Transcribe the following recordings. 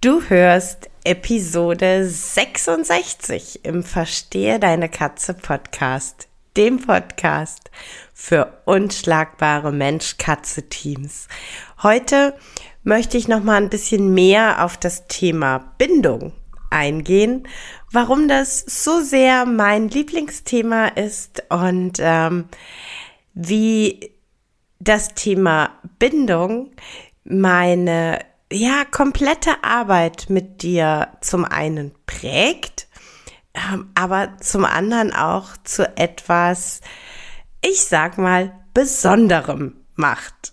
Du hörst Episode 66 im Verstehe deine Katze Podcast, dem Podcast für unschlagbare Mensch-Katze-Teams. Heute möchte ich noch mal ein bisschen mehr auf das Thema Bindung eingehen, warum das so sehr mein Lieblingsthema ist und ähm, wie das Thema Bindung meine ja, komplette Arbeit mit dir zum einen prägt, ähm, aber zum anderen auch zu etwas, ich sag mal, Besonderem macht.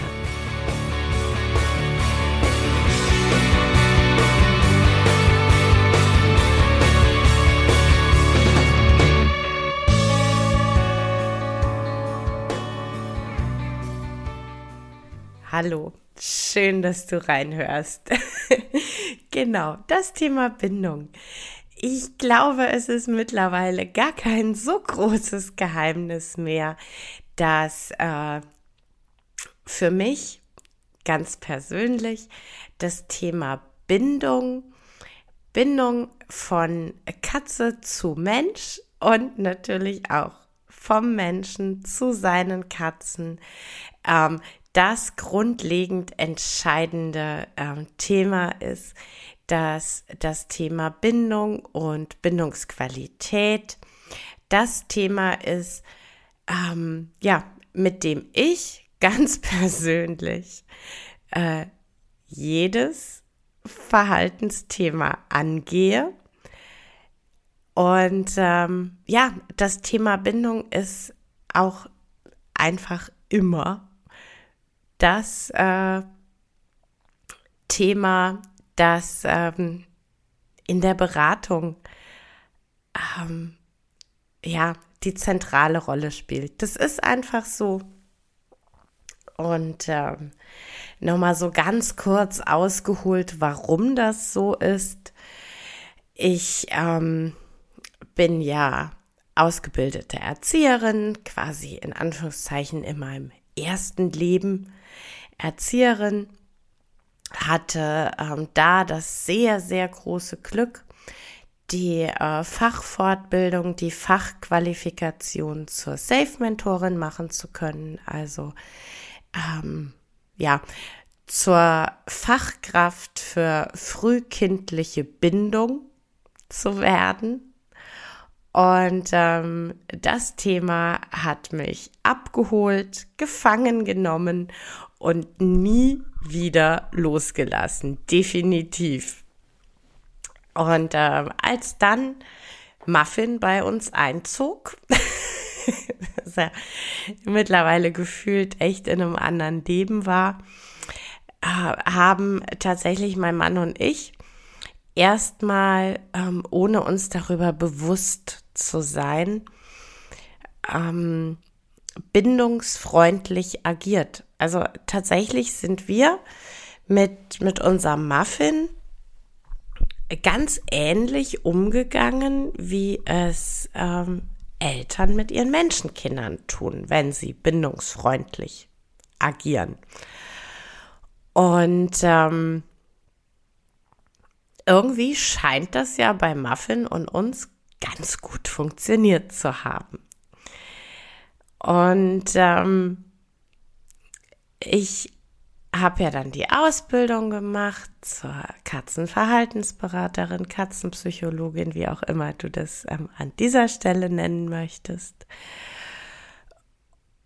Hallo, schön, dass du reinhörst. genau, das Thema Bindung. Ich glaube, es ist mittlerweile gar kein so großes Geheimnis mehr, dass äh, für mich ganz persönlich das Thema Bindung, Bindung von Katze zu Mensch und natürlich auch vom Menschen zu seinen Katzen ähm, das grundlegend entscheidende äh, Thema ist, dass das Thema Bindung und Bindungsqualität das Thema ist, ähm, ja, mit dem ich ganz persönlich äh, jedes Verhaltensthema angehe. Und ähm, ja, das Thema Bindung ist auch einfach immer das äh, Thema, das ähm, in der Beratung ähm, ja die zentrale Rolle spielt. Das ist einfach so. Und ähm, nochmal so ganz kurz ausgeholt, warum das so ist. Ich ähm, bin ja ausgebildete Erzieherin, quasi in Anführungszeichen in meinem ersten Leben Erzieherin, hatte ähm, da das sehr, sehr große Glück, die äh, Fachfortbildung, die Fachqualifikation zur Safe-Mentorin machen zu können. Also ähm, ja, zur Fachkraft für frühkindliche Bindung zu werden. Und ähm, das Thema hat mich abgeholt, gefangen genommen und nie wieder losgelassen. Definitiv. Und äh, als dann Muffin bei uns einzog, ja mittlerweile gefühlt echt in einem anderen Leben war, äh, haben tatsächlich mein Mann und ich erstmal, ähm, ohne uns darüber bewusst zu sein, ähm, bindungsfreundlich agiert. Also tatsächlich sind wir mit, mit unserem Muffin ganz ähnlich umgegangen, wie es ähm, Eltern mit ihren Menschenkindern tun, wenn sie bindungsfreundlich agieren. Und ähm, irgendwie scheint das ja bei Muffin und uns ganz gut funktioniert zu haben. Und ähm, ich habe ja dann die Ausbildung gemacht zur Katzenverhaltensberaterin, Katzenpsychologin, wie auch immer du das ähm, an dieser Stelle nennen möchtest.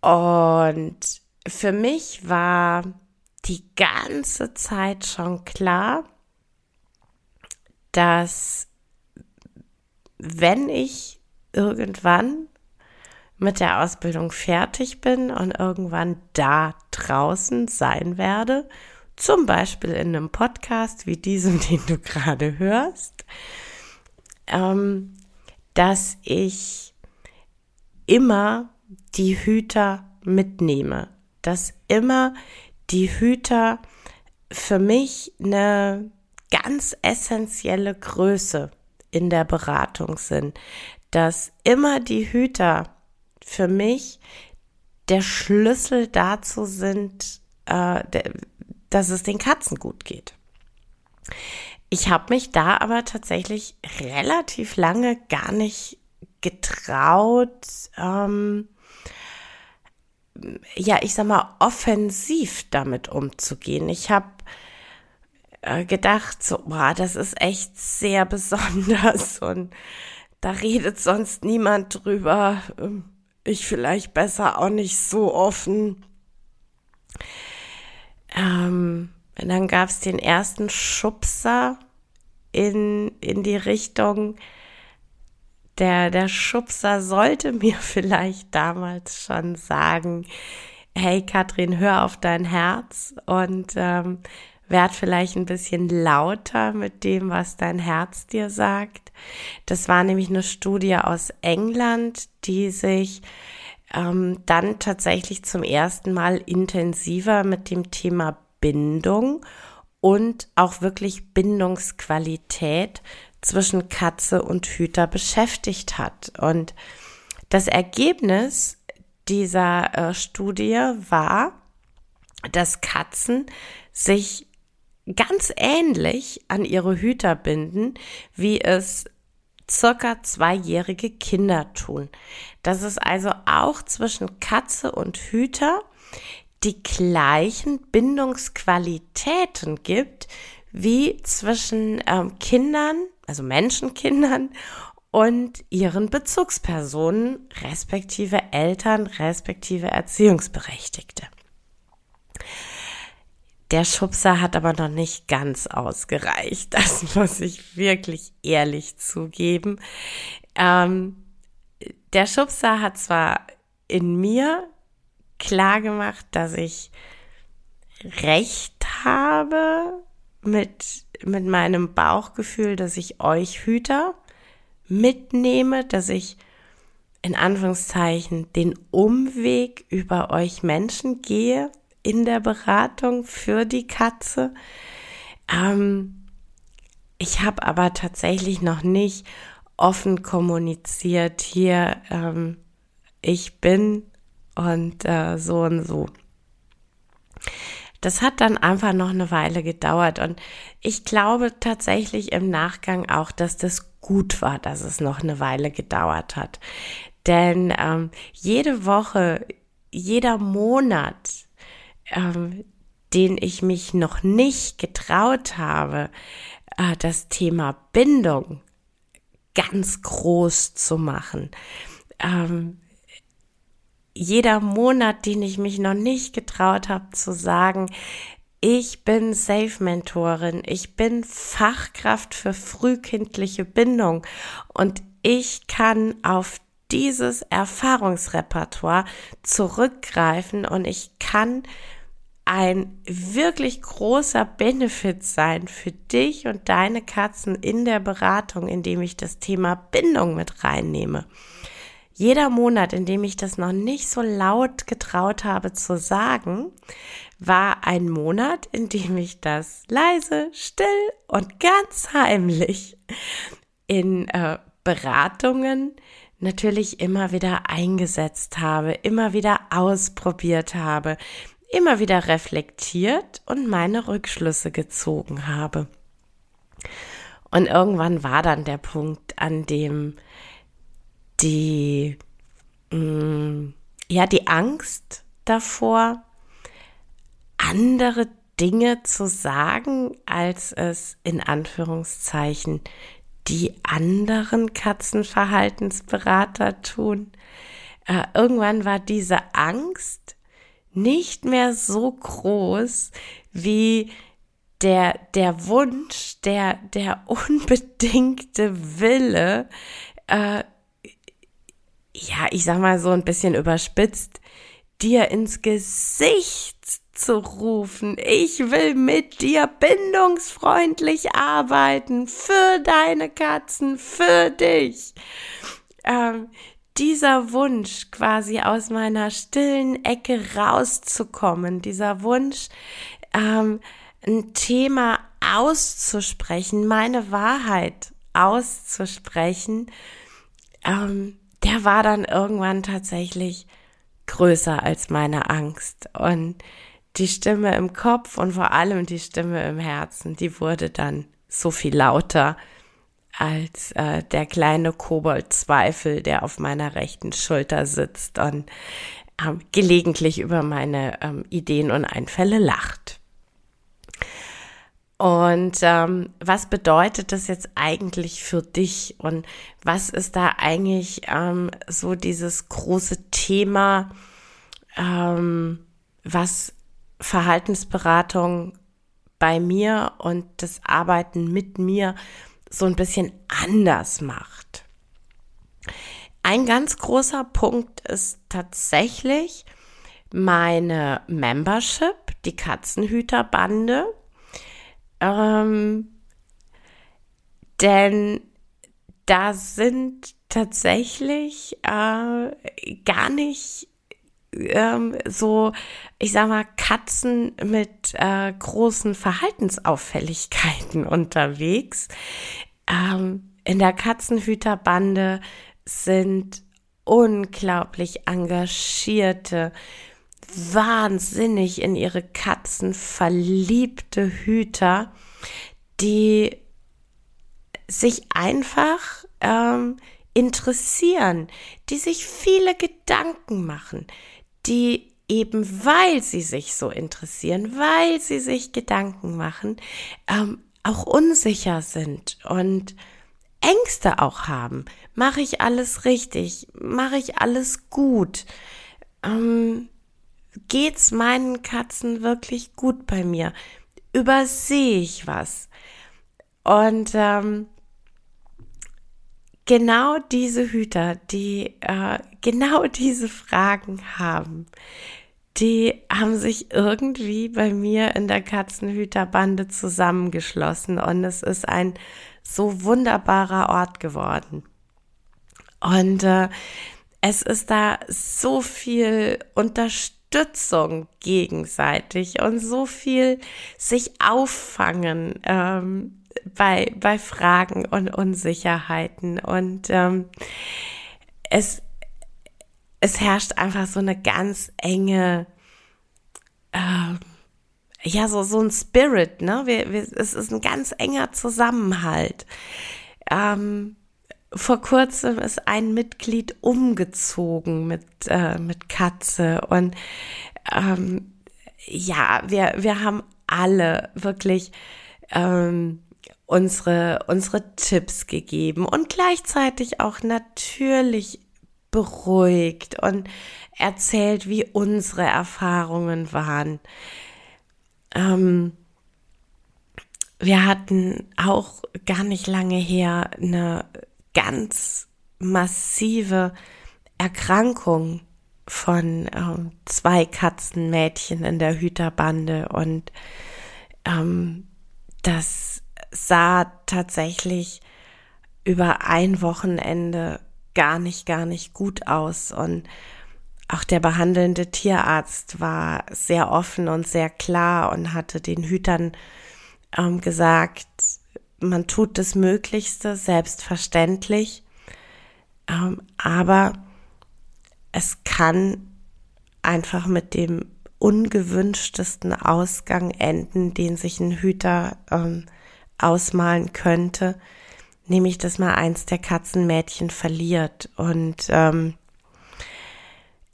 Und für mich war die ganze Zeit schon klar, dass wenn ich irgendwann mit der Ausbildung fertig bin und irgendwann da draußen sein werde, zum Beispiel in einem Podcast wie diesem, den du gerade hörst, ähm, dass ich immer die Hüter mitnehme, dass immer die Hüter für mich eine ganz essentielle Größe in der Beratung sind, dass immer die Hüter für mich der Schlüssel dazu sind, äh, dass es den Katzen gut geht. Ich habe mich da aber tatsächlich relativ lange gar nicht getraut, ähm, ja, ich sag mal, offensiv damit umzugehen. Ich habe äh, gedacht, so, boah, das ist echt sehr besonders und da redet sonst niemand drüber. Ähm, ich vielleicht besser auch nicht so offen. Ähm, und dann gab es den ersten Schubser in, in die Richtung, der, der Schubser sollte mir vielleicht damals schon sagen, hey Katrin, hör auf dein Herz und ähm, werd vielleicht ein bisschen lauter mit dem, was dein Herz dir sagt. Das war nämlich eine Studie aus England, die sich ähm, dann tatsächlich zum ersten Mal intensiver mit dem Thema Bindung und auch wirklich Bindungsqualität zwischen Katze und Hüter beschäftigt hat. Und das Ergebnis dieser äh, Studie war, dass Katzen sich ganz ähnlich an ihre Hüter binden, wie es circa zweijährige Kinder tun. Dass es also auch zwischen Katze und Hüter die gleichen Bindungsqualitäten gibt wie zwischen ähm, Kindern, also Menschenkindern und ihren Bezugspersonen, respektive Eltern, respektive Erziehungsberechtigte. Der Schubser hat aber noch nicht ganz ausgereicht. Das muss ich wirklich ehrlich zugeben. Ähm, der Schubser hat zwar in mir klar gemacht, dass ich recht habe mit, mit meinem Bauchgefühl, dass ich euch Hüter mitnehme, dass ich in Anführungszeichen den Umweg über euch Menschen gehe, in der Beratung für die Katze. Ähm, ich habe aber tatsächlich noch nicht offen kommuniziert hier, ähm, ich bin und äh, so und so. Das hat dann einfach noch eine Weile gedauert und ich glaube tatsächlich im Nachgang auch, dass das gut war, dass es noch eine Weile gedauert hat. Denn ähm, jede Woche, jeder Monat, ähm, den ich mich noch nicht getraut habe, äh, das Thema Bindung ganz groß zu machen. Ähm, jeder Monat, den ich mich noch nicht getraut habe zu sagen, ich bin Safe-Mentorin, ich bin Fachkraft für frühkindliche Bindung und ich kann auf dieses Erfahrungsrepertoire zurückgreifen und ich kann ein wirklich großer Benefit sein für dich und deine Katzen in der Beratung, indem ich das Thema Bindung mit reinnehme. Jeder Monat, in dem ich das noch nicht so laut getraut habe zu sagen, war ein Monat, in dem ich das leise, still und ganz heimlich in äh, Beratungen natürlich immer wieder eingesetzt habe, immer wieder ausprobiert habe, immer wieder reflektiert und meine Rückschlüsse gezogen habe. Und irgendwann war dann der Punkt, an dem die, mh, mm, ja, die Angst davor, andere Dinge zu sagen, als es in Anführungszeichen die anderen Katzenverhaltensberater tun. Äh, irgendwann war diese Angst nicht mehr so groß wie der, der Wunsch, der, der unbedingte Wille, äh, ja, ich sag mal so ein bisschen überspitzt, dir ins Gesicht zu rufen, ich will mit dir bindungsfreundlich arbeiten, für deine Katzen, für dich. Ähm, dieser Wunsch quasi aus meiner stillen Ecke rauszukommen, dieser Wunsch, ähm, ein Thema auszusprechen, meine Wahrheit auszusprechen, ähm, der war dann irgendwann tatsächlich größer als meine Angst. Und die Stimme im Kopf und vor allem die Stimme im Herzen, die wurde dann so viel lauter als äh, der kleine Kobold-Zweifel, der auf meiner rechten Schulter sitzt und ähm, gelegentlich über meine ähm, Ideen und Einfälle lacht. Und ähm, was bedeutet das jetzt eigentlich für dich? Und was ist da eigentlich ähm, so dieses große Thema, ähm, was Verhaltensberatung bei mir und das Arbeiten mit mir so ein bisschen anders macht? Ein ganz großer Punkt ist tatsächlich meine Membership, die Katzenhüterbande ähm, denn da sind tatsächlich äh, gar nicht ähm, so, ich sag mal, Katzen mit äh, großen Verhaltensauffälligkeiten unterwegs. Ähm, in der Katzenhüterbande sind unglaublich engagierte, wahnsinnig in ihre Katzen verliebte Hüter, die sich einfach ähm, interessieren, die sich viele Gedanken machen, die eben weil sie sich so interessieren, weil sie sich Gedanken machen, ähm, auch unsicher sind und Ängste auch haben. Mache ich alles richtig? Mache ich alles gut? Ähm, geht's meinen Katzen wirklich gut bei mir? Übersehe ich was? Und ähm, genau diese Hüter, die äh, genau diese Fragen haben, die haben sich irgendwie bei mir in der Katzenhüterbande zusammengeschlossen und es ist ein so wunderbarer Ort geworden. Und äh, es ist da so viel Unterstützung gegenseitig und so viel sich auffangen ähm, bei, bei Fragen und Unsicherheiten. Und ähm, es, es herrscht einfach so eine ganz enge, äh, ja, so, so ein Spirit, ne? Wir, wir, es ist ein ganz enger Zusammenhalt. Ähm, vor kurzem ist ein Mitglied umgezogen mit, äh, mit Katze und ähm, ja, wir, wir haben alle wirklich ähm, unsere, unsere Tipps gegeben und gleichzeitig auch natürlich beruhigt und erzählt, wie unsere Erfahrungen waren. Ähm, wir hatten auch gar nicht lange her eine ganz massive Erkrankung von ähm, zwei Katzenmädchen in der Hüterbande und ähm, das sah tatsächlich über ein Wochenende gar nicht, gar nicht gut aus. Und auch der behandelnde Tierarzt war sehr offen und sehr klar und hatte den Hütern ähm, gesagt, man tut das Möglichste, selbstverständlich, ähm, aber es kann einfach mit dem ungewünschtesten Ausgang enden, den sich ein Hüter ähm, ausmalen könnte, nämlich dass mal eins der Katzenmädchen verliert. Und ähm,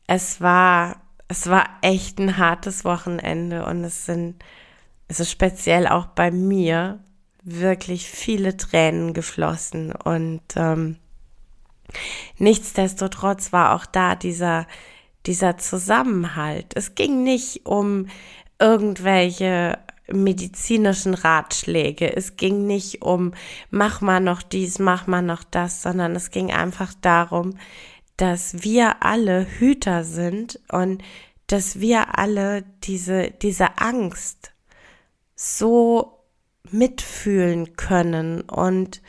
es war, es war echt ein hartes Wochenende und es sind, es ist speziell auch bei mir wirklich viele Tränen geflossen und ähm, nichtsdestotrotz war auch da dieser dieser Zusammenhalt. Es ging nicht um irgendwelche medizinischen Ratschläge. Es ging nicht um, mach mal noch dies, mach mal noch das, sondern es ging einfach darum, dass wir alle Hüter sind und dass wir alle diese, diese Angst so mitfühlen können und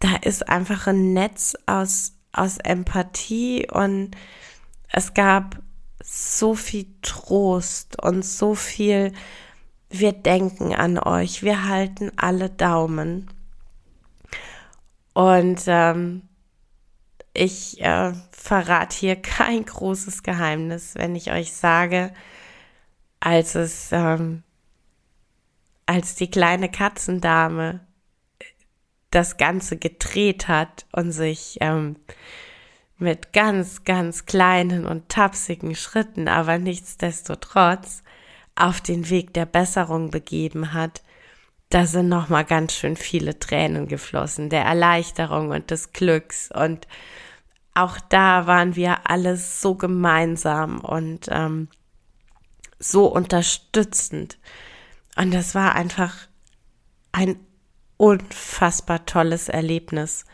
da ist einfach ein Netz aus, aus Empathie und es gab so viel Trost und so viel, wir denken an euch, wir halten alle Daumen. Und ähm, ich äh, verrate hier kein großes Geheimnis, wenn ich euch sage, als es, ähm, als die kleine Katzendame das Ganze gedreht hat und sich ähm, mit ganz, ganz kleinen und tapsigen Schritten, aber nichtsdestotrotz auf den Weg der Besserung begeben hat, da sind noch mal ganz schön viele Tränen geflossen, der Erleichterung und des Glücks und auch da waren wir alle so gemeinsam und ähm, so unterstützend und das war einfach ein unfassbar tolles Erlebnis.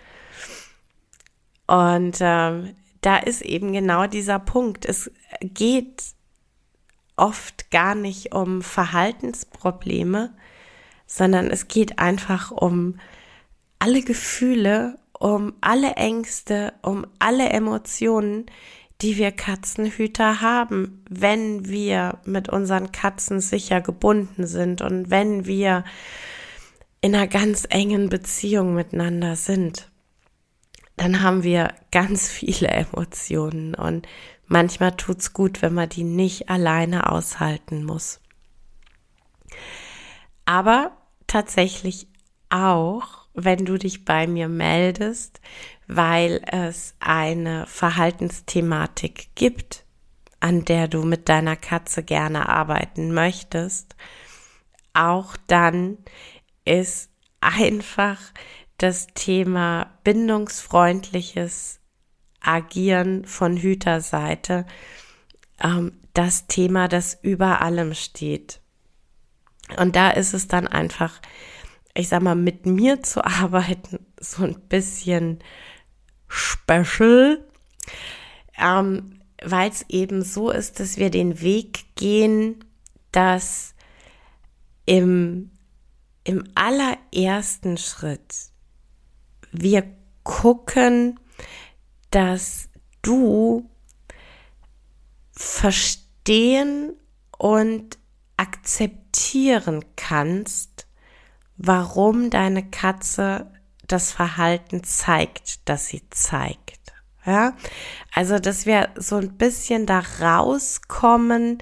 Und ähm, da ist eben genau dieser Punkt. Es geht oft gar nicht um Verhaltensprobleme, sondern es geht einfach um alle Gefühle, um alle Ängste, um alle Emotionen, die wir Katzenhüter haben, wenn wir mit unseren Katzen sicher gebunden sind und wenn wir in einer ganz engen Beziehung miteinander sind, dann haben wir ganz viele Emotionen und manchmal tut's gut, wenn man die nicht alleine aushalten muss. Aber tatsächlich auch, wenn du dich bei mir meldest, weil es eine Verhaltensthematik gibt, an der du mit deiner Katze gerne arbeiten möchtest, auch dann ist einfach das Thema bindungsfreundliches Agieren von Hüterseite ähm, das Thema, das über allem steht. Und da ist es dann einfach, ich sag mal, mit mir zu arbeiten, so ein bisschen special, ähm, weil es eben so ist, dass wir den Weg gehen, dass im im allerersten Schritt wir gucken, dass du verstehen und akzeptieren kannst, warum deine Katze das Verhalten zeigt, das sie zeigt. Ja, also, dass wir so ein bisschen da rauskommen,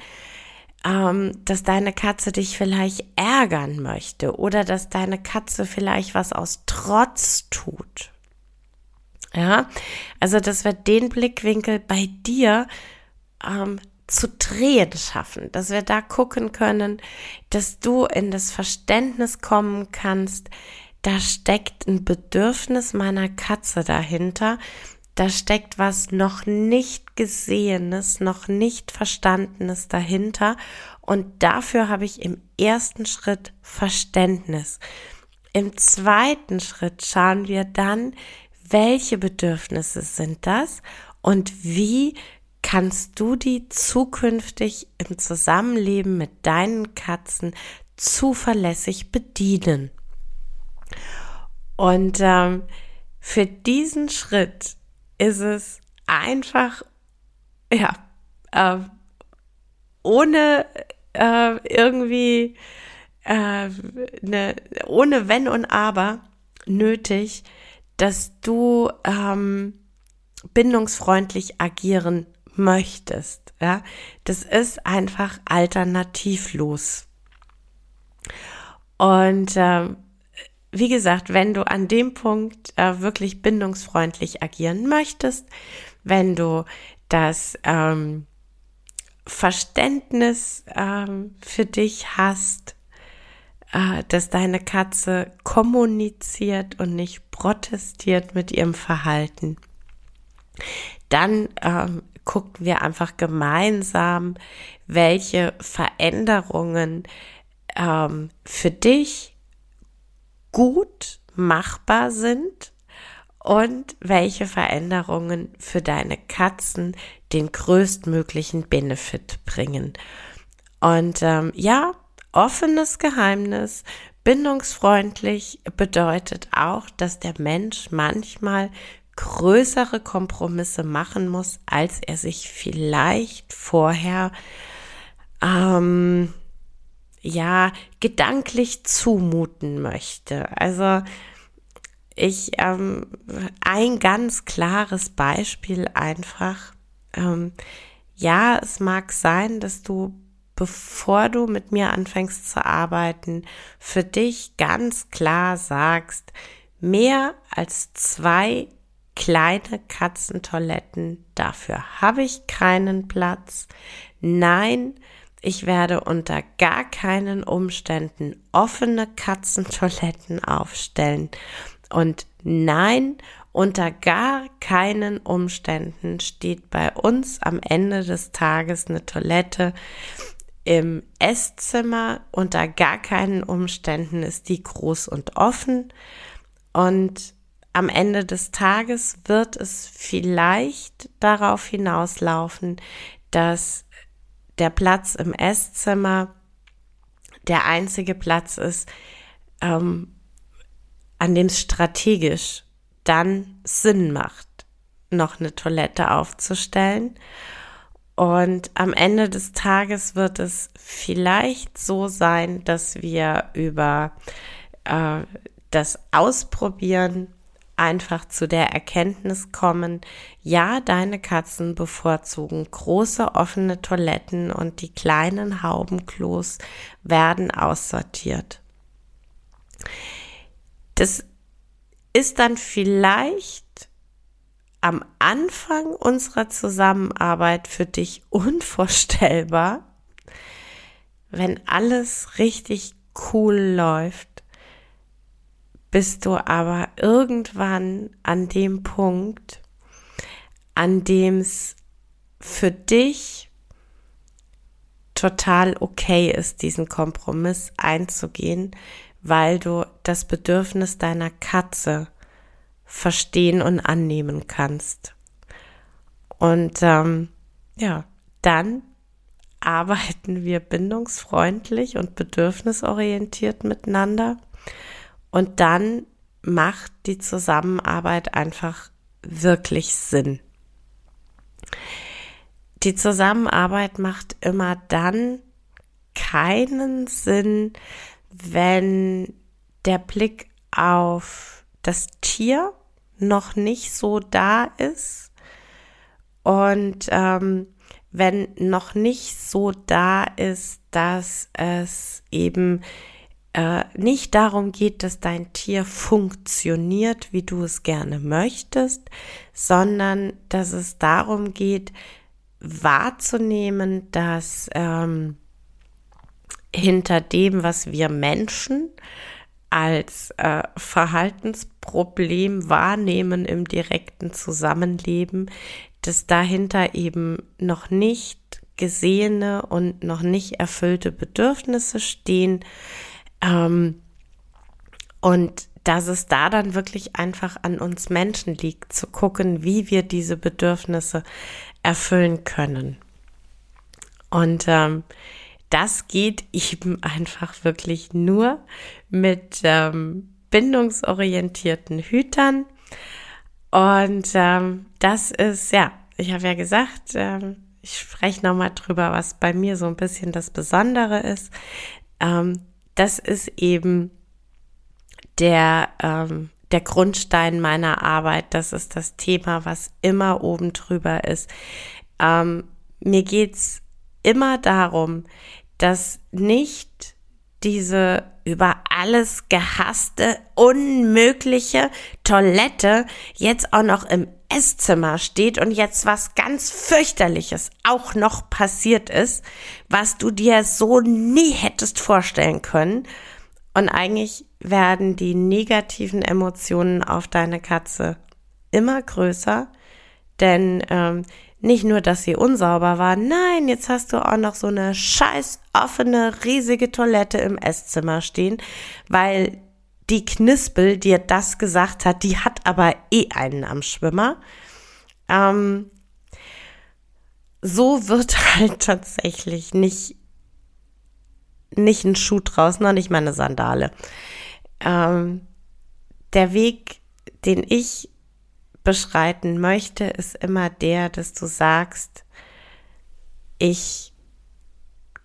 ähm, dass deine Katze dich vielleicht ärgern möchte oder dass deine Katze vielleicht was aus Trotz tut. Ja, also dass wir den Blickwinkel bei dir ähm, zu drehen schaffen, dass wir da gucken können, dass du in das Verständnis kommen kannst, da steckt ein Bedürfnis meiner Katze dahinter, da steckt was noch nicht gesehenes, noch nicht verstandenes dahinter und dafür habe ich im ersten Schritt Verständnis. Im zweiten Schritt schauen wir dann, welche Bedürfnisse sind das und wie kannst du die zukünftig im Zusammenleben mit deinen Katzen zuverlässig bedienen. Und ähm, für diesen Schritt ist es einfach, ja, äh, ohne äh, irgendwie, äh, ne, ohne Wenn und Aber nötig, dass du ähm, bindungsfreundlich agieren möchtest. Ja, das ist einfach alternativlos. Und ähm, wie gesagt, wenn du an dem Punkt äh, wirklich bindungsfreundlich agieren möchtest, wenn du das ähm, Verständnis ähm, für dich hast, äh, dass deine Katze kommuniziert und nicht protestiert mit ihrem Verhalten, dann ähm, gucken wir einfach gemeinsam, welche Veränderungen ähm, für dich gut machbar sind und welche Veränderungen für deine Katzen den größtmöglichen Benefit bringen. Und ähm, ja, offenes Geheimnis, bindungsfreundlich bedeutet auch, dass der Mensch manchmal größere Kompromisse machen muss, als er sich vielleicht vorher ähm, ja gedanklich zumuten möchte. Also ich ähm, ein ganz klares Beispiel einfach. Ähm, ja, es mag sein, dass du, bevor du mit mir anfängst zu arbeiten, für dich ganz klar sagst, mehr als zwei kleine Katzentoiletten, dafür habe ich keinen Platz. Nein, ich werde unter gar keinen Umständen offene Katzentoiletten aufstellen. Und nein, unter gar keinen Umständen steht bei uns am Ende des Tages eine Toilette im Esszimmer. Unter gar keinen Umständen ist die groß und offen. Und am Ende des Tages wird es vielleicht darauf hinauslaufen, dass der Platz im Esszimmer der einzige Platz ist, ähm, an dem es strategisch dann Sinn macht, noch eine Toilette aufzustellen. Und am Ende des Tages wird es vielleicht so sein, dass wir über äh, das Ausprobieren einfach zu der Erkenntnis kommen, ja, deine Katzen bevorzugen große offene Toiletten und die kleinen Haubenklos werden aussortiert. Das ist dann vielleicht am Anfang unserer Zusammenarbeit für dich unvorstellbar, wenn alles richtig cool läuft bist du aber irgendwann an dem Punkt, an dem es für dich total okay ist, diesen Kompromiss einzugehen, weil du das Bedürfnis deiner Katze verstehen und annehmen kannst. Und ähm, ja, dann arbeiten wir bindungsfreundlich und bedürfnisorientiert miteinander und dann macht die Zusammenarbeit einfach wirklich Sinn. Die Zusammenarbeit macht immer dann keinen Sinn, wenn der Blick auf das Tier noch nicht so da ist und ähm, wenn noch nicht so da ist, dass es eben äh, nicht darum geht, dass dein Tier funktioniert, wie du es gerne möchtest, sondern dass es darum geht, wahrzunehmen, dass ähm, hinter dem, was wir Menschen als äh, Verhaltensproblem wahrnehmen im direkten Zusammenleben, dass dahinter eben noch nicht gesehene und noch nicht erfüllte Bedürfnisse stehen, ähm, und dass es da dann wirklich einfach an uns Menschen liegt, zu gucken, wie wir diese Bedürfnisse erfüllen können. Und ähm, das geht eben einfach wirklich nur mit ähm, bindungsorientierten Hütern. Und ähm, das ist, ja, ich habe ja gesagt, ähm, ich spreche nochmal drüber, was bei mir so ein bisschen das Besondere ist. Das ist eben der, ähm, der Grundstein meiner Arbeit. Das ist das Thema, was immer oben drüber ist. Ähm, mir geht's immer darum, dass nicht diese über alles gehasste, unmögliche Toilette jetzt auch noch im Esszimmer steht und jetzt was ganz fürchterliches auch noch passiert ist, was du dir so nie hättest vorstellen können. Und eigentlich werden die negativen Emotionen auf deine Katze immer größer, Denn ähm, nicht nur, dass sie unsauber war, nein, jetzt hast du auch noch so eine scheiß offene, riesige Toilette im Esszimmer stehen, weil die Knispel dir das gesagt hat, die hat aber eh einen am Schwimmer. Ähm, so wird halt tatsächlich nicht, nicht ein Schuh draus, noch nicht mal eine Sandale. Ähm, der Weg, den ich beschreiten möchte, ist immer der, dass du sagst, ich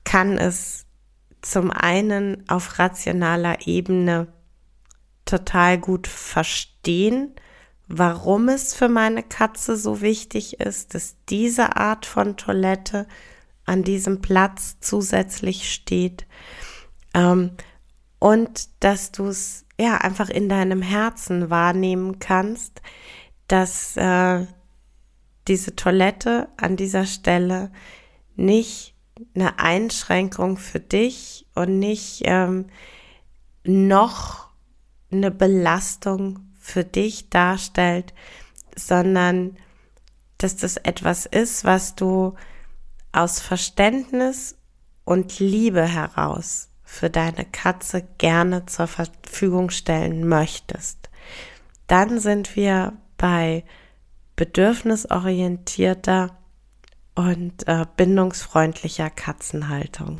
kann es zum einen auf rationaler Ebene total gut verstehen, warum es für meine Katze so wichtig ist, dass diese Art von Toilette an diesem Platz zusätzlich steht. Ähm, und dass du es ja einfach in deinem Herzen wahrnehmen kannst, dass äh, diese Toilette an dieser Stelle nicht eine Einschränkung für dich und nicht ähm, noch eine Belastung für dich darstellt, sondern dass das etwas ist, was du aus Verständnis und Liebe heraus für deine Katze gerne zur Verfügung stellen möchtest. Dann sind wir bei bedürfnisorientierter und äh, bindungsfreundlicher Katzenhaltung.